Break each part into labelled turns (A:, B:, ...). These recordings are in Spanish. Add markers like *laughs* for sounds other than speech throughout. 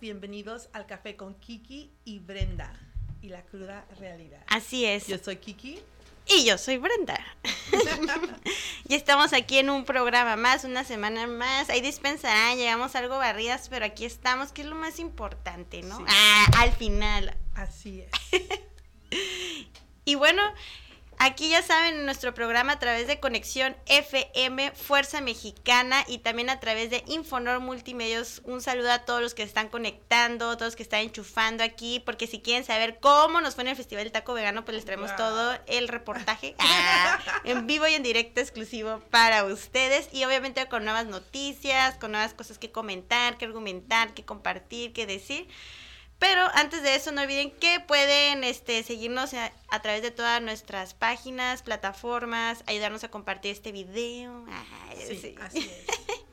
A: Bienvenidos al Café con Kiki y Brenda y la cruda realidad.
B: Así es.
A: Yo soy Kiki.
B: Y yo soy Brenda. *laughs* y estamos aquí en un programa más, una semana más. Ahí dispensarán, llegamos algo barridas, pero aquí estamos, que es lo más importante, ¿no? Ah, al final.
A: Así es. *laughs*
B: y bueno, Aquí ya saben, en nuestro programa a través de Conexión FM, Fuerza Mexicana y también a través de Infonor Multimedios. Un saludo a todos los que están conectando, todos los que están enchufando aquí, porque si quieren saber cómo nos fue en el Festival del Taco Vegano, pues les traemos todo el reportaje *laughs* ah, en vivo y en directo exclusivo para ustedes. Y obviamente con nuevas noticias, con nuevas cosas que comentar, que argumentar, que compartir, que decir. Pero antes de eso, no olviden que pueden este, seguirnos a, través de todas nuestras páginas, plataformas, ayudarnos a compartir este video.
A: sí, así es.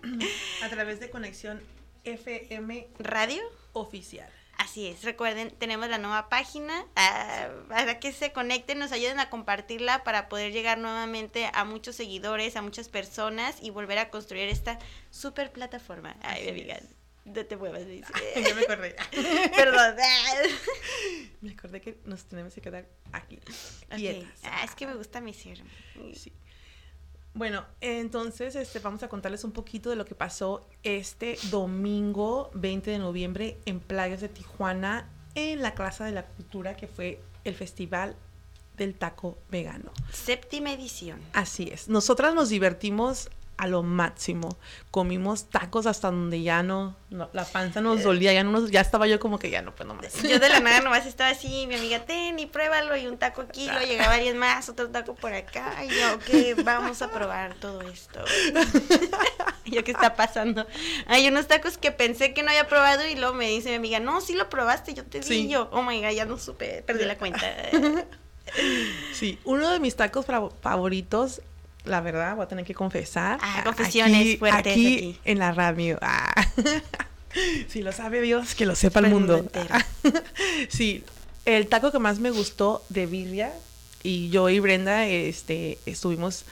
A: *laughs* a través de Conexión FM
B: Radio
A: Oficial.
B: Así es, recuerden, tenemos la nueva página ah, para que se conecten, nos ayuden a compartirla para poder llegar nuevamente a muchos seguidores, a muchas personas y volver a construir esta super plataforma. Ay, no te muevas, dice. *laughs*
A: Yo me acordé. *laughs*
B: Perdón. *laughs*
A: me acordé que nos tenemos que quedar aquí.
B: Ah, es que me gusta mi ser.
A: Sí. Bueno, entonces este, vamos a contarles un poquito de lo que pasó este domingo 20 de noviembre en Playas de Tijuana, en la Plaza de la Cultura, que fue el Festival del Taco Vegano.
B: Séptima edición.
A: Así es. Nosotras nos divertimos a lo máximo. Comimos tacos hasta donde ya no, la panza nos eh. dolía, ya no ya estaba yo como que ya no puedo más.
B: Yo de la nada nomás estaba así, mi amiga, ten y pruébalo, y un taco aquí, luego llegaba alguien más, otro taco por acá, y yo, ok, vamos a probar todo esto. *laughs* yo, ¿qué está pasando? Hay unos tacos que pensé que no había probado, y luego me dice mi amiga, no, sí lo probaste, yo te di, yo, oh my god, ya no supe, perdí la cuenta. *laughs*
A: Sí, uno de mis tacos favoritos la verdad, voy a tener que confesar.
B: Ah, confesiones fuertes
A: aquí, en la radio. Ah. *laughs* si lo sabe Dios, que lo sepa el mundo. *laughs* sí, el taco que más me gustó de birria y yo y Brenda este estuvimos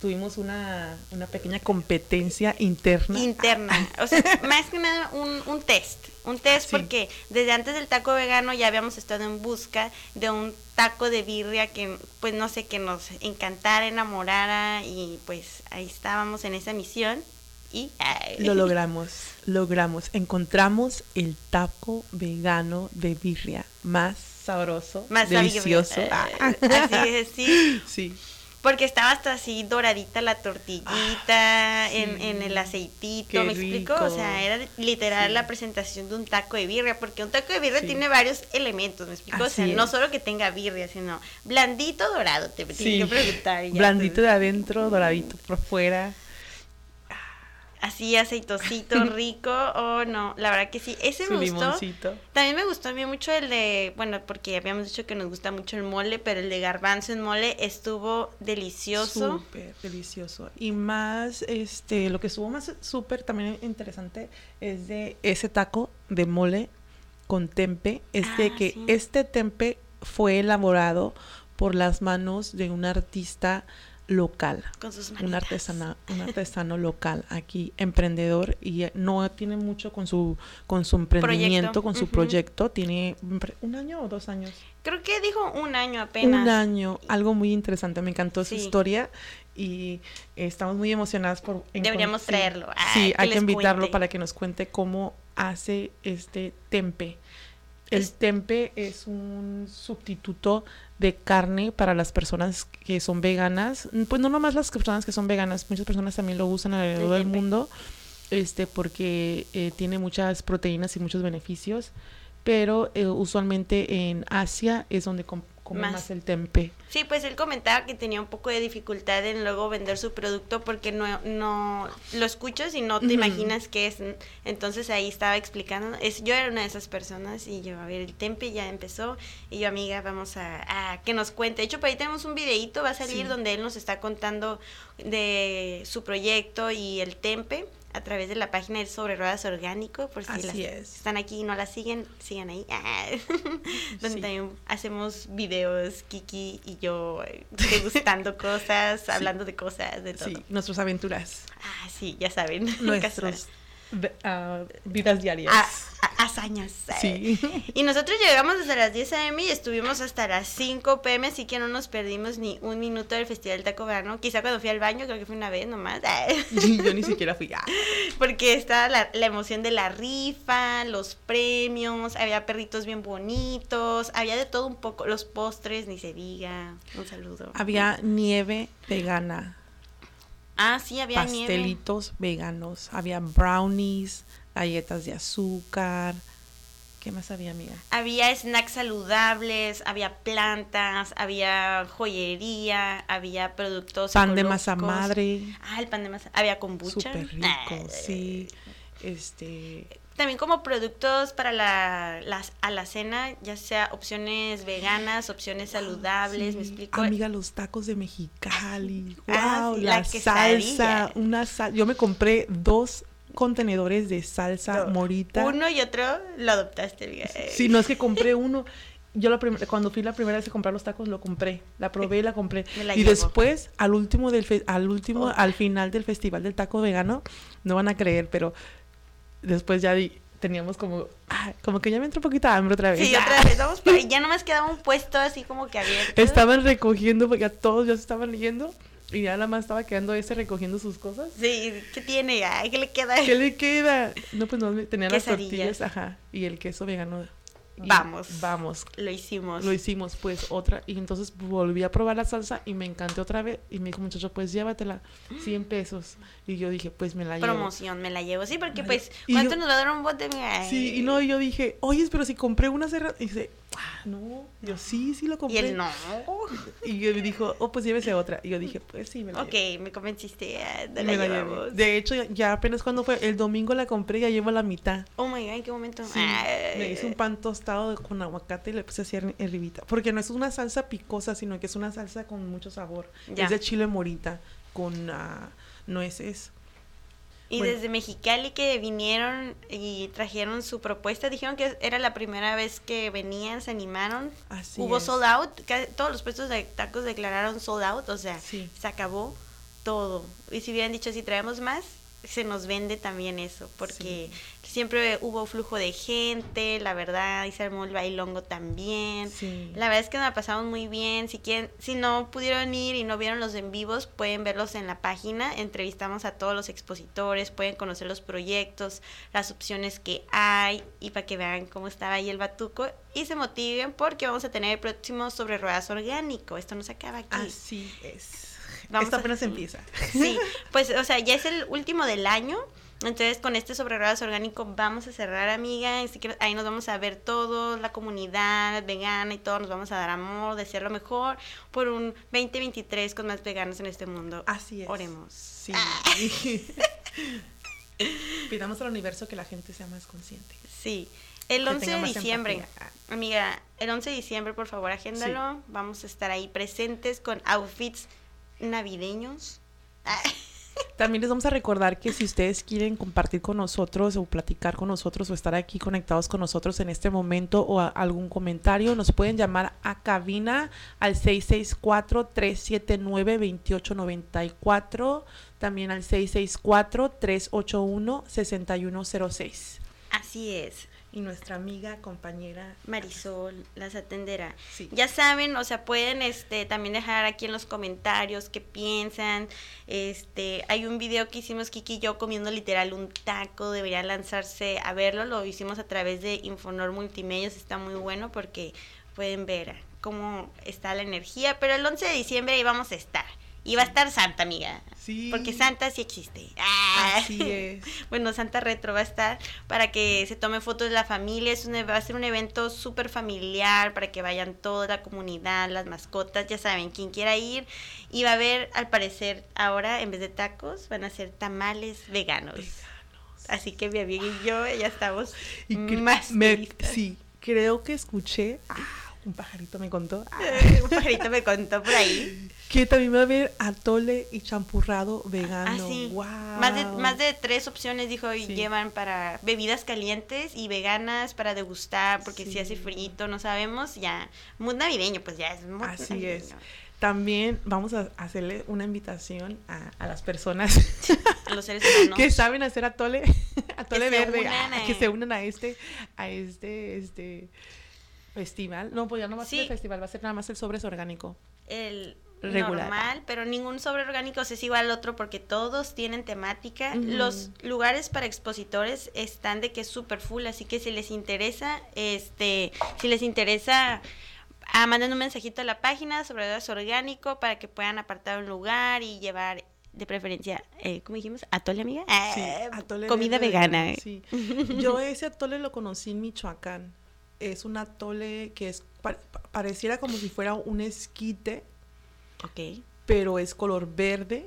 A: tuvimos una, una pequeña competencia interna.
B: Interna, o sea, *laughs* más que nada un, un test, un test porque desde antes del taco vegano ya habíamos estado en busca de un taco de birria que pues no sé, que nos encantara, enamorara y pues ahí estábamos en esa misión y
A: lo logramos, logramos, encontramos el taco vegano de birria más sabroso, más delicioso.
B: Así es, sí. *laughs*
A: Sí.
B: Porque estaba hasta así doradita la tortillita ah, en, el aceitito, ¿me explico? O sea, era literal la presentación de un taco de birria, porque un taco de birria tiene varios elementos, ¿me explico? o sea, no solo que tenga birria, sino blandito dorado, te tengo que preguntar.
A: Blandito de adentro, doradito por fuera
B: así aceitosito *laughs* rico o no, la verdad que sí, ese me gustó. También me gustó a mí mucho el de, bueno, porque habíamos dicho que nos gusta mucho el mole, pero el de garbanzo en mole estuvo delicioso.
A: Súper delicioso. Y más, este, lo que estuvo más súper también interesante es de ese taco de mole con tempe, es de ah, que este tempe fue elaborado por las manos de un artista local.
B: Con sus
A: un artesano, un artesano local aquí, emprendedor y no tiene mucho con su con su emprendimiento, con su proyecto, tiene un año o dos años.
B: Creo que dijo un año apenas.
A: Un año, algo muy interesante, me encantó su historia y estamos muy emocionadas por
B: Deberíamos traerlo.
A: sí, hay que invitarlo para que nos cuente cómo hace este tempe El tempe es un sustituto de carne para las personas que son veganas. Pues no nomás las personas que son veganas, muchas personas también lo usan alrededor del mundo, este, porque eh, tiene muchas proteínas y muchos beneficios. Pero eh, usualmente en Asia es donde más. el tempe.
B: Sí, pues él comentaba que tenía un poco de dificultad en luego vender su producto porque no, no lo escuchas y no te imaginas qué es. Entonces ahí estaba explicando. Es, yo era una de esas personas y yo, a ver, el tempe ya empezó y yo, amiga, vamos a, que nos cuente. De hecho, por ahí tenemos un videito, va a salir donde él nos está contando de su proyecto y el tempe a través de la página de Sobre Ruedas Orgánico, por si las, están aquí y no la siguen, sigan ahí, *laughs* donde también hacemos videos, Kiki y yo, eh, degustando cosas, *laughs* hablando de cosas, de todo. Sí,
A: nuestras aventuras.
B: Ah, sí, ya saben. *laughs*
A: Nuestros uh, vidas diarias.
B: hazañas. Sí. Y nosotros llegamos desde las 10 a.m. y estuvimos hasta las 5 p.m., así que no nos perdimos ni un minuto del Festival Taco Verano. Quizá cuando fui al baño, creo que fue una vez nomás. *laughs*
A: Yo ni siquiera fui.
B: Porque estaba la, la, emoción de la rifa, los premios, había perritos bien bonitos, había de todo un poco, los postres, ni se diga. Un saludo.
A: Había nieve vegana.
B: Ah, sí, había
A: pastelitos veganos, había brownies, galletas de azúcar. ¿Qué más había, amiga?
B: Había snacks saludables, había plantas, había joyería, había productos.
A: Pan de masa madre.
B: Ah, el pan de masa. Había kombucha.
A: Súper rico, ah, sí. Este
B: también como productos para la, las, a la cena, ya sea opciones veganas, opciones saludables, ¿me explico?
A: Amiga, los tacos de Mexicali, wow, ah, la, salsa, una sal, yo me compré dos contenedores de salsa morita.
B: Uno y otro lo adoptaste,
A: Sí, no es que compré uno. Yo la cuando fui la primera vez a comprar los tacos lo compré, la probé y la compré. y después al último del al último oh. al final del festival del taco vegano, no van a creer, pero después ya teníamos como, ah, como que ya me entró un poquito de hambre otra vez.
B: Sí, otra vez, vamos *laughs* ya no más quedaba un puesto así como que abierto.
A: Estaban recogiendo, porque ya todos ya se estaban leyendo. Y ya nada más estaba quedando ese recogiendo sus cosas.
B: Sí, ¿qué tiene? ¿Qué le queda?
A: ¿Qué le queda? No, pues no, tenía *laughs* las tortillas, ajá, y el queso vegano
B: Vamos.
A: Vamos.
B: Lo hicimos.
A: Lo hicimos, pues, otra. Y entonces volví a probar la salsa y me encanté otra vez. Y me dijo, muchacho, pues llévatela, 100 pesos. Y yo dije, pues me la
B: llevo. Promoción, me la llevo. Sí, porque pues, ¿cuánto nos va a dar un bote?
A: Sí, y no, yo dije, oye, pero si compré una cerrada. Y dice, ah, no. Yo sí, sí lo compré.
B: Y él no.
A: Y yo me dijo, oh, pues llévese otra. Y yo dije, pues sí, me la
B: Ok, me convenciste. De, la llevamos.
A: de hecho, ya apenas cuando fue, el domingo la compré ya llevo la mitad.
B: Oh my god, ¿en qué momento?
A: me hice un pan tostado con aguacate y le puse así ribita. Porque no es una salsa picosa, sino que es una salsa con mucho sabor. Es de chile morita con uh, nueces.
B: Y desde Mexicali que vinieron y trajeron su propuesta, dijeron que era la primera vez que venían, se animaron. Hubo sold out, todos los puestos de tacos declararon sold out, o sea, se acabó todo. Y si hubieran dicho si traemos más, se nos vende también eso, porque siempre hubo flujo de gente, la verdad, y se armó el bailongo también. La verdad es que nos la pasamos muy bien. Si quieren, si no pudieron ir y no vieron los en vivos, pueden verlos en la página. Entrevistamos a todos los expositores, pueden conocer los proyectos, las opciones que hay y para que vean cómo estaba ahí el batuco y se motiven porque vamos a tener el próximo sobre ruedas orgánico. Esto no se acaba aquí.
A: Así es. Esto apenas *laughs* empieza.
B: Sí, pues, o sea, ya es el último del año. Entonces, con este sobre ruedas orgánico vamos a cerrar, amiga. Ahí nos vamos a ver todo, la comunidad vegana y todo. Nos vamos a dar amor, desear lo mejor por un 2023 con más veganos en este mundo.
A: Así es.
B: Oremos.
A: Sí. Ah. *laughs* Pidamos al universo que la gente sea más consciente.
B: Sí. El 11 de diciembre, amiga, el 11 de diciembre, por favor, agéndalo. Vamos a estar ahí presentes con outfits navideños.
A: También les vamos a recordar que si ustedes quieren compartir con nosotros o platicar con nosotros o estar aquí conectados con nosotros en este momento o algún comentario, nos pueden llamar a cabina al 664-379-2894, también al 664-381-6106.
B: Así es.
A: Y nuestra amiga, compañera
B: Marisol las atenderá.
A: Sí.
B: Ya saben, o sea, pueden este también dejar aquí en los comentarios qué piensan. Este, hay un video que hicimos Kiki y yo comiendo literal un taco, deberían lanzarse a verlo, lo hicimos a través de Infonor Multimedios, está muy bueno porque pueden ver cómo está la energía, pero el 11 de diciembre ahí vamos a estar. Y va a estar Santa, amiga.
A: Sí.
B: Porque Santa sí existe. Ah.
A: Así es.
B: Bueno, Santa Retro va a estar para que se tome fotos de la familia. Es un, va a ser un evento súper familiar para que vayan toda la comunidad, las mascotas, ya saben, quien quiera ir. Y va a haber, al parecer, ahora en vez de tacos, van a ser tamales veganos. Así que mi amiga y yo ya estamos
A: Y
B: más
A: me- sí, creo que escuché, ah, un pajarito me contó, ah, *laughs*
B: Un pajarito me contó por ahí.
A: que también va a haber atole y champurrado vegano.
B: Ah, sí.
A: Wow.
B: Más de, más de tres opciones, dijo, y
A: Sí.
B: llevan para bebidas calientes y veganas para degustar, porque si hace frito, no sabemos, ya, muy navideño, pues ya es muy
A: Así
B: navideño.
A: es. También vamos a hacerle una invitación a, a las personas *laughs*
B: A los seres humanos.
A: que saben hacer atole, *laughs* atole
B: se
A: verde, ah,
B: a-
A: que se unan a este, a este, este festival. No, pues ya no va a ser
B: Sí.
A: el festival, va a ser nada más el sobres orgánico.
B: el
A: Regular.
B: normal, pero ningún sobre orgánico es igual al otro porque todos tienen temática. Los lugares para expositores están de que es super full, así que si les interesa, este, si les interesa, ah, manden un mensajito a la página sobre es orgánico para que puedan apartar un lugar y llevar de preferencia, eh, ¿cómo dijimos? ¿Atole, amiga?
A: Sí,
B: Ah,
A: atole
B: comida
A: verde
B: vegana. eh.
A: Sí. Yo *laughs* ese atole lo conocí en Michoacán. Es un atole que es pa- pa- pareciera como si fuera un esquite,
B: Ok.
A: pero es color verde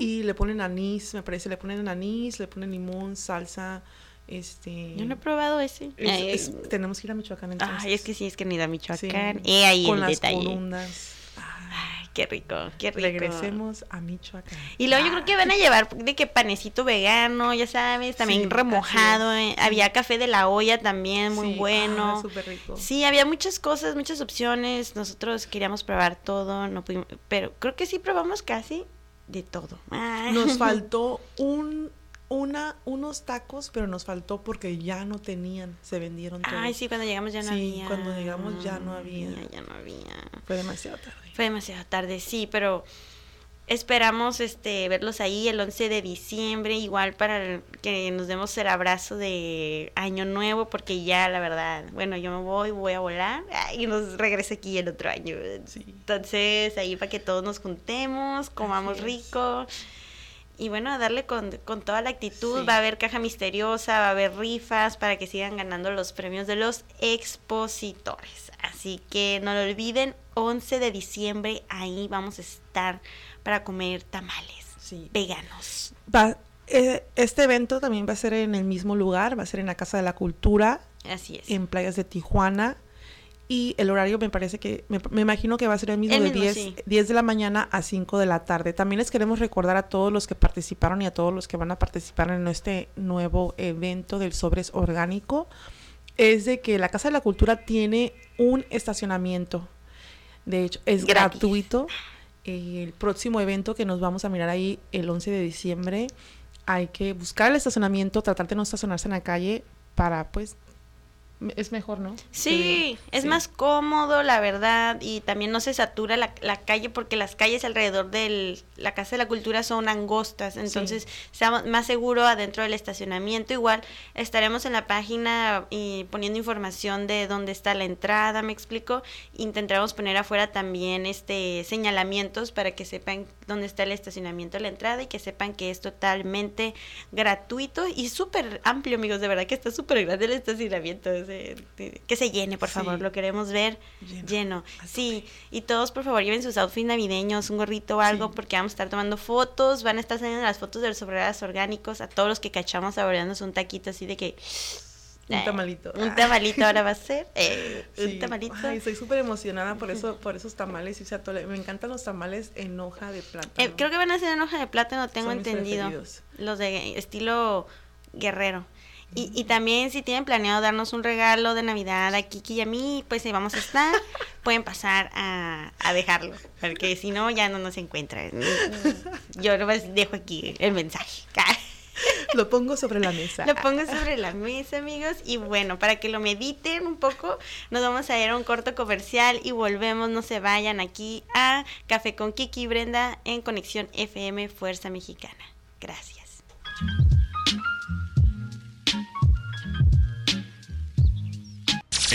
A: y le ponen anís, me parece, le ponen anís, le ponen limón, salsa, este
B: Yo no he probado ese.
A: es-
B: Ay,
A: es- tenemos que ir a Michoacán entonces.
B: Ay, es que sí, es que ni da
A: Sí.
B: Michoacán. Y ahí
A: con
B: el
A: las
B: detalle.
A: corundas. Ay,
B: qué rico, qué rico.
A: regresemos a Michoacán.
B: Y luego yo creo que van a *laughs* llevar de que panecito vegano, ya sabes, también
A: Sí,
B: remojado. eh, Había café de la olla también, muy
A: Sí,
B: bueno.
A: ah, súper rico.
B: Sí, había muchas cosas, muchas opciones. Nosotros queríamos probar todo, no pudimos, pero creo que sí probamos casi de todo. Ah.
A: Nos *laughs* faltó un una unos tacos, pero nos faltó porque ya no tenían, se vendieron todos.
B: Ay, sí, cuando llegamos ya no
A: Sí,
B: había.
A: cuando llegamos ya no había.
B: Ya no había.
A: Fue demasiado tarde.
B: Fue demasiado tarde, sí, pero esperamos este verlos ahí el 11 de diciembre, igual para que nos demos el abrazo de Año Nuevo, porque ya la verdad, bueno, yo me voy, voy a volar y nos regreso aquí el otro año.
A: Sí.
B: Entonces, ahí para que todos nos juntemos, comamos
A: es.
B: Y bueno, a darle con, con toda la actitud.
A: Sí.
B: Va a haber caja misteriosa, va a haber rifas para que sigan ganando los premios de los expositores. Así que no lo olviden, 11 de diciembre ahí vamos a estar para comer tamales
A: Sí.
B: veganos.
A: Va- eh, este evento también va a ser en el mismo lugar, va a ser en la Casa de la Cultura,
B: Así es.
A: en Playas de Tijuana. Y el horario me parece que, me, me imagino que va a ser el mismo
B: El
A: de
B: mismo,
A: 10,
B: sí.
A: 10 de la mañana a 5 de la tarde. También les queremos recordar a todos los que participaron y a todos los que van a participar en este nuevo evento del Sobres Orgánico, es de que la Casa de la Cultura tiene un estacionamiento. De hecho, es
B: Gratis.
A: gratuito. El próximo evento que nos vamos a mirar ahí el 11 de diciembre, hay que buscar el estacionamiento, tratar de no estacionarse en la calle para, pues, es mejor, ¿no?
B: Sí, es
A: sí.
B: más cómodo, la verdad, y también no se satura la, la calle porque las calles alrededor de la Casa de la Cultura son angostas, entonces está más seguro adentro del estacionamiento. Igual estaremos en la página y poniendo información de dónde está la entrada, me explico. Intentaremos poner afuera también este señalamientos para que sepan dónde está el estacionamiento la entrada y que sepan que es totalmente gratuito y súper amplio, amigos, de verdad que está súper grande el estacionamiento. ese- que se llene, por
A: Sí.
B: favor, lo queremos ver
A: Lleno,
B: Sí, y todos, por favor, lleven sus outfits navideños, un gorrito o algo,
A: Sí.
B: porque vamos a estar tomando fotos, van a estar saliendo las fotos de los sobreras orgánicos, a todos los que cachamos saboreándose un taquito así de que...
A: Un
B: eh,
A: tamalito.
B: Un tamalito ahora va a ser. eh,
A: Sí.
B: Un tamalito.
A: Ay, estoy súper emocionada por eso, por esos tamales ese atole. Me encantan los tamales en hoja de plátano.
B: Eh, creo que van a ser en hoja de plátano, tengo
A: Son
B: entendido. Los de estilo guerrero. Y, y también si tienen planeado darnos un regalo de Navidad a Kiki y a mí, pues ahí vamos a estar, *laughs* pueden pasar a, a dejarlo, porque si no ya no nos encuentran. *laughs* Yo nomás dejo aquí el mensaje. *laughs*
A: lo pongo sobre la mesa.
B: Lo pongo sobre la mesa, amigos. Y bueno, para que lo mediten un poco, nos vamos a ir a un corto comercial y volvemos. No se vayan aquí a Café con Kiki y Brenda en Conexión FM Fuerza Mexicana. Gracias.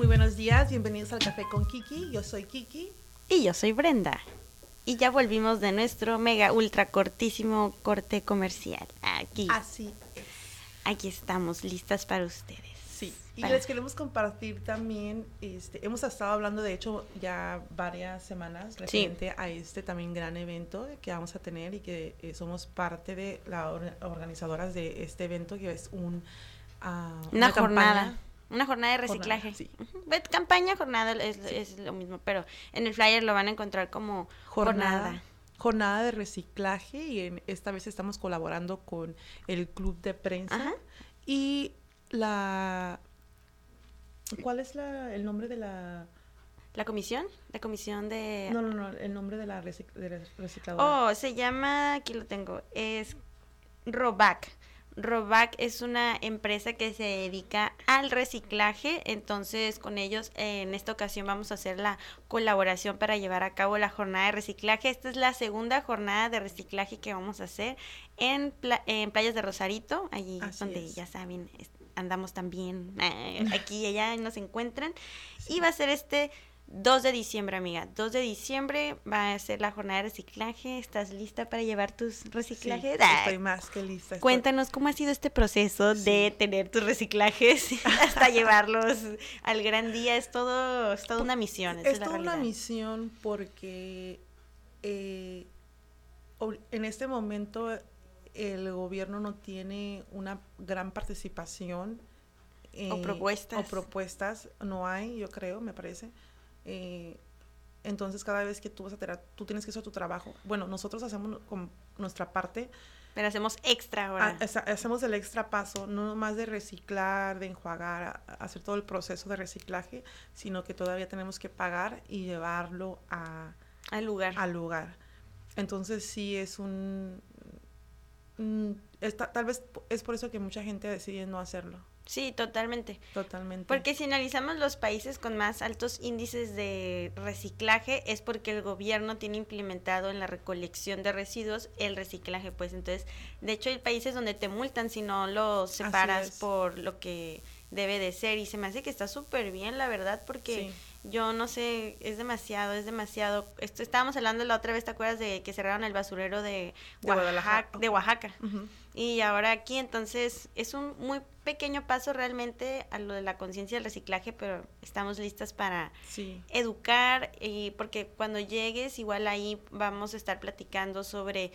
A: Muy buenos días, bienvenidos al Café con Kiki. Yo soy Kiki.
B: Y yo soy Brenda. Y ya volvimos de nuestro mega ultra cortísimo corte comercial. Aquí.
A: Así es.
B: Aquí estamos, listas para ustedes.
A: Sí, y
B: Para-
A: les queremos compartir también, este, hemos estado hablando de hecho ya varias semanas referente a este también gran evento que vamos a tener y que eh, somos parte de las organizadoras de este evento que es un ah,
B: Una, jornada. Una jornada de reciclaje.
A: Jornada, sí.
B: Campaña, jornada es, es lo mismo, pero en el flyer lo van a encontrar como jornada.
A: jornada, jornada de reciclaje y en, esta vez estamos colaborando con el club de prensa
B: Ajá.
A: y la ¿cuál es la, el nombre de la
B: ¿La comisión? La comisión de...
A: no no no el nombre de la recic- de la recicladora
B: Oh, se llama, aquí lo tengo, es Robac. Robac es una empresa que se dedica al reciclaje, entonces con ellos eh, en esta ocasión vamos a hacer la colaboración para llevar a cabo la jornada de reciclaje. Esta es la segunda jornada de reciclaje que vamos a hacer en, pla- en Playas de Rosarito, allí
A: Así
B: donde
A: es.
B: ya saben, andamos también eh, *laughs* aquí y allá nos encuentran. Y va a ser este 2 de diciembre, amiga. 2 de diciembre va a ser la jornada de reciclaje. ¿Estás lista para llevar tus reciclajes? Ah,
A: estoy más que lista estoy-
B: Cuéntanos cómo ha sido este proceso de tener tus reciclajes *laughs* hasta llevarlos al gran día. Es todo, es toda una misión.
A: es toda una misión porque eh, en este momento el gobierno no tiene una gran participación
B: O
A: eh,
B: propuestas.
A: o propuestas no hay yo creo me parece Eh, entonces cada vez que tú vas a tener tú tienes que hacer tu trabajo bueno nosotros hacemos con nuestra parte
B: Pero hacemos extra ahora.
A: ha- ha- hacemos el extra paso, no más de reciclar, de enjuagar, a- a hacer todo el proceso de reciclaje, sino que todavía tenemos que pagar y llevarlo a,
B: al lugar.
A: al lugar. Entonces sí es un... mm, está- tal vez es por eso que mucha gente decide no hacerlo,
B: Sí, totalmente.
A: totalmente.
B: Porque si analizamos los países con más altos índices de reciclaje es porque el gobierno tiene implementado en la recolección de residuos el reciclaje, pues entonces, de hecho hay países donde te multan si no lo separas por lo que debe de ser y se me hace que está súper bien, la verdad, porque yo no sé, es demasiado, es demasiado. Esto estábamos hablando la otra vez, ¿te acuerdas de que cerraron el basurero de,
A: De
B: Oaxaca, de. Y ahora aquí, entonces, es un muy pequeño paso realmente a lo de la conciencia del reciclaje, pero estamos listas para
A: Sí,
B: educar, y porque cuando llegues, igual ahí vamos a estar platicando sobre,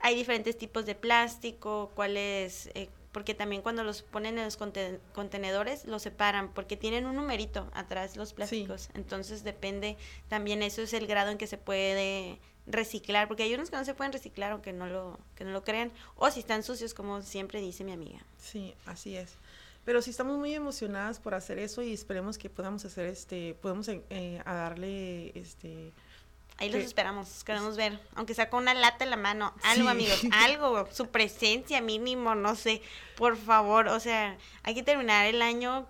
B: hay diferentes tipos de plástico, cuáles, eh, porque también cuando los ponen en los conte- contenedores, los separan, porque tienen un numerito atrás los plásticos, entonces depende, también eso es el grado en que se puede reciclar, porque hay unos que no se pueden reciclar aunque no lo, que no lo crean, o si están sucios, como siempre dice mi amiga.
A: sí, así es. Pero sí estamos muy emocionadas por hacer eso y esperemos que podamos hacer este, podemos eh, a darle este
B: Ahí los esperamos, queremos ver, aunque sea con una lata en la mano, algo
A: Sí.
B: amigos, *laughs* algo, su presencia mínimo, no sé, por favor, o sea, hay que terminar el año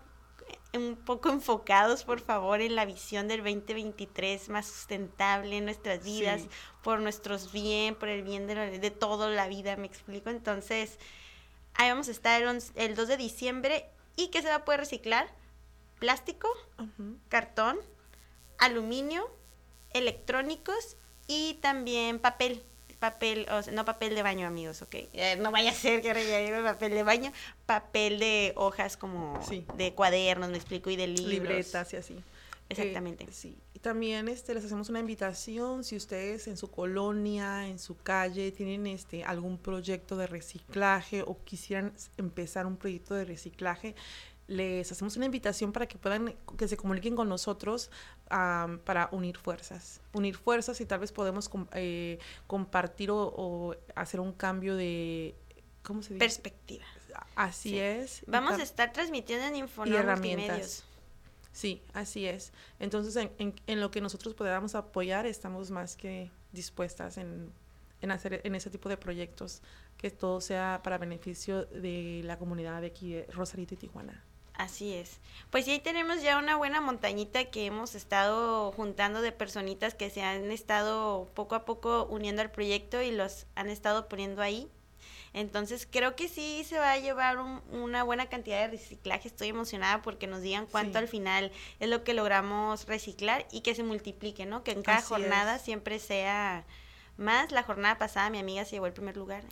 B: un poco enfocados, por favor, en la visión del 2023 más sustentable en nuestras vidas,
A: Sí.
B: por nuestros bien, por el bien de, de toda la vida, me explico, entonces, ahí vamos a estar el, once- el 2 de diciembre, ¿y qué se va a poder reciclar? Plástico, cartón, aluminio, electrónicos y también papel. Papel, o sea, no papel de baño, amigos, ¿ok? Eh, no vaya a ser que digo papel de baño, papel de hojas como
A: Sí.
B: de cuadernos, me explico, y de libros.
A: libretas y así.
B: exactamente.
A: sí. Y también este, les hacemos una invitación, si ustedes en su colonia, en su calle, tienen este, algún proyecto de reciclaje o quisieran empezar un proyecto de reciclaje, les hacemos una invitación para que puedan, que se comuniquen con nosotros para unir fuerzas. Unir fuerzas y tal vez podemos eh, compartir o, hacer un cambio de, ¿cómo se dice?
B: Perspectiva.
A: Así es.
B: Vamos a estar transmitiendo en Infonor Multimedios.
A: Sí, así es. Entonces, en, lo que nosotros podamos apoyar, estamos más que dispuestas en, en hacer en ese tipo de proyectos, que todo sea para beneficio de la comunidad de aquí de Rosarito y Tijuana.
B: Así es. Pues sí, ahí tenemos ya una buena montañita que hemos estado juntando de personitas que se han estado poco a poco uniendo al proyecto y los han estado poniendo ahí. Entonces creo que sí se va a llevar una buena cantidad de reciclaje. Estoy emocionada porque nos digan cuánto al final es lo que logramos reciclar y que se multiplique, ¿no? Que en cada jornada siempre sea más. La jornada pasada mi amiga se llevó el primer lugar.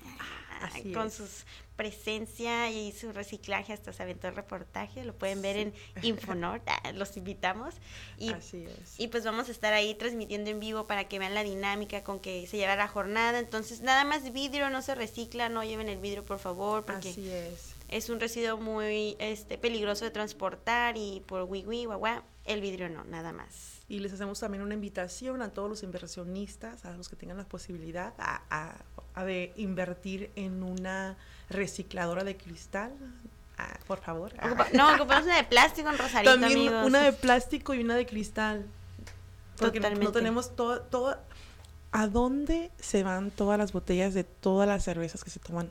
B: Ah, con sus presencia y su reciclaje, hasta se aventó el reportaje, lo pueden ver en Infonor, *laughs* ah, los invitamos. Y, Así es. Y pues vamos a estar ahí transmitiendo en vivo para que vean la dinámica con que se lleva la jornada. Entonces, nada más vidrio, no se recicla, no lleven el vidrio, por favor, porque Así es. es un residuo muy este, peligroso de transportar y por wiwi, guagua, el vidrio no, nada más.
A: Y les hacemos también una invitación a todos los inversionistas, a los que tengan la posibilidad a, a, de invertir en una recicladora de cristal. Ah, por favor.
B: No, ocupamos una de plástico en Rosarito,
A: También una de plástico y una de cristal. Porque no tenemos todo, todo... ¿A dónde se van todas las botellas de todas las cervezas que se toman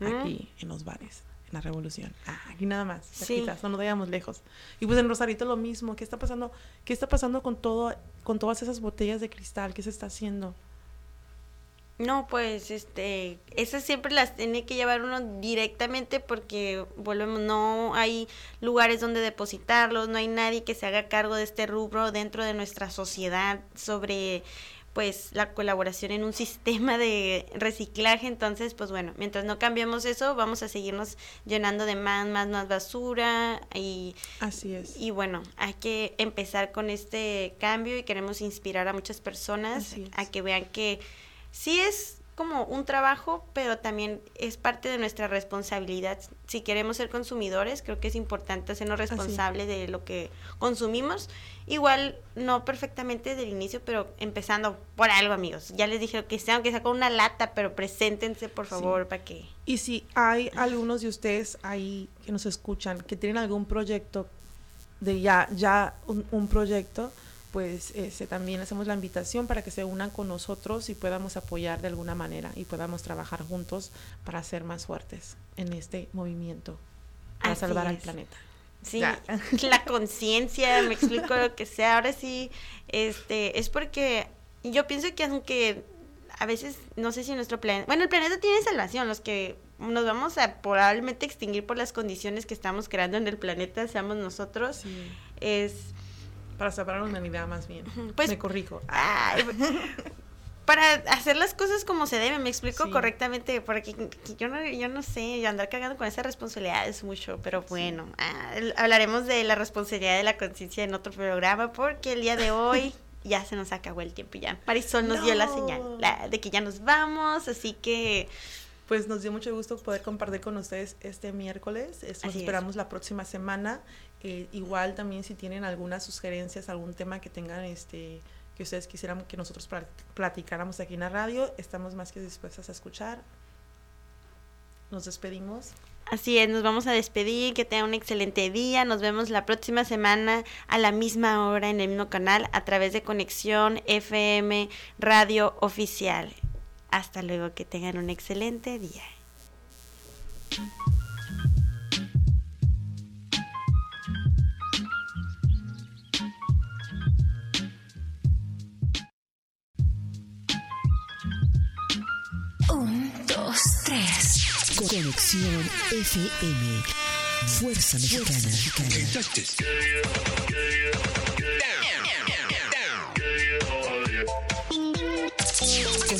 A: ¿Mm? aquí en los bares? en la revolución. Ah, aquí nada más, sí. no nos vayamos lejos. Y pues en Rosarito lo mismo, ¿qué está pasando? ¿Qué está pasando con todo con todas esas botellas de cristal? ¿Qué se está haciendo?
B: No, pues este, esas siempre las tiene que llevar uno directamente porque volvemos, no hay lugares donde depositarlos, no hay nadie que se haga cargo de este rubro dentro de nuestra sociedad sobre pues la colaboración en un *laughs* sistema de reciclaje. Entonces, pues bueno, mientras no cambiemos eso, vamos a seguirnos llenando de más, más, más basura y...
A: Así es.
B: Y bueno, hay que empezar con este cambio y queremos inspirar a muchas personas a que vean que sí es como un trabajo, pero también es parte de nuestra responsabilidad. Si queremos ser consumidores, creo que es importante hacernos responsables de lo que consumimos. Igual, no perfectamente del inicio, pero empezando por algo, amigos. Ya les dije que sea, aunque sea con una lata, pero preséntense, por favor, para que...
A: Y si hay algunos de ustedes ahí que nos escuchan, que tienen algún proyecto, de ya, ya un proyecto, pues este, también hacemos la invitación para que se unan con nosotros y podamos apoyar de alguna manera y podamos trabajar juntos para ser más fuertes en este movimiento, para salvar al planeta.
B: Sí, la conciencia, me explico lo que sea. Ahora sí, este, es porque yo pienso que aunque a veces, no sé si nuestro planeta, bueno, el planeta tiene salvación, los que nos vamos a probablemente extinguir por las condiciones que estamos creando en el planeta, seamos nosotros, es
A: para separar una idea más bien. Pues, me corrijo.
B: para hacer las cosas como se debe, me explico correctamente, porque yo no, yo no sé, andar cagando con esa responsabilidad es mucho, pero bueno, ah, hablaremos de la responsabilidad de la conciencia en otro programa, porque el día de hoy *laughs* ya se nos acabó el tiempo ya. Marisol nos dio la señal de que ya nos vamos, así que
A: pues nos dio mucho gusto poder compartir con ustedes este miércoles. Nos esperamos la próxima semana. Eh, igual también si tienen algunas sugerencias, algún tema que tengan este que ustedes quisieran que nosotros platicáramos aquí en la radio, estamos más que dispuestas a escuchar. Nos despedimos.
B: Así es, nos vamos a despedir, que tengan un excelente día, nos vemos la próxima semana a la misma hora en el mismo canal a través de Conexión FM Radio Oficial. Hasta luego, que tengan un excelente día.
C: Un, dos, tres. Conexión FM. Fuerza Mexicana. Con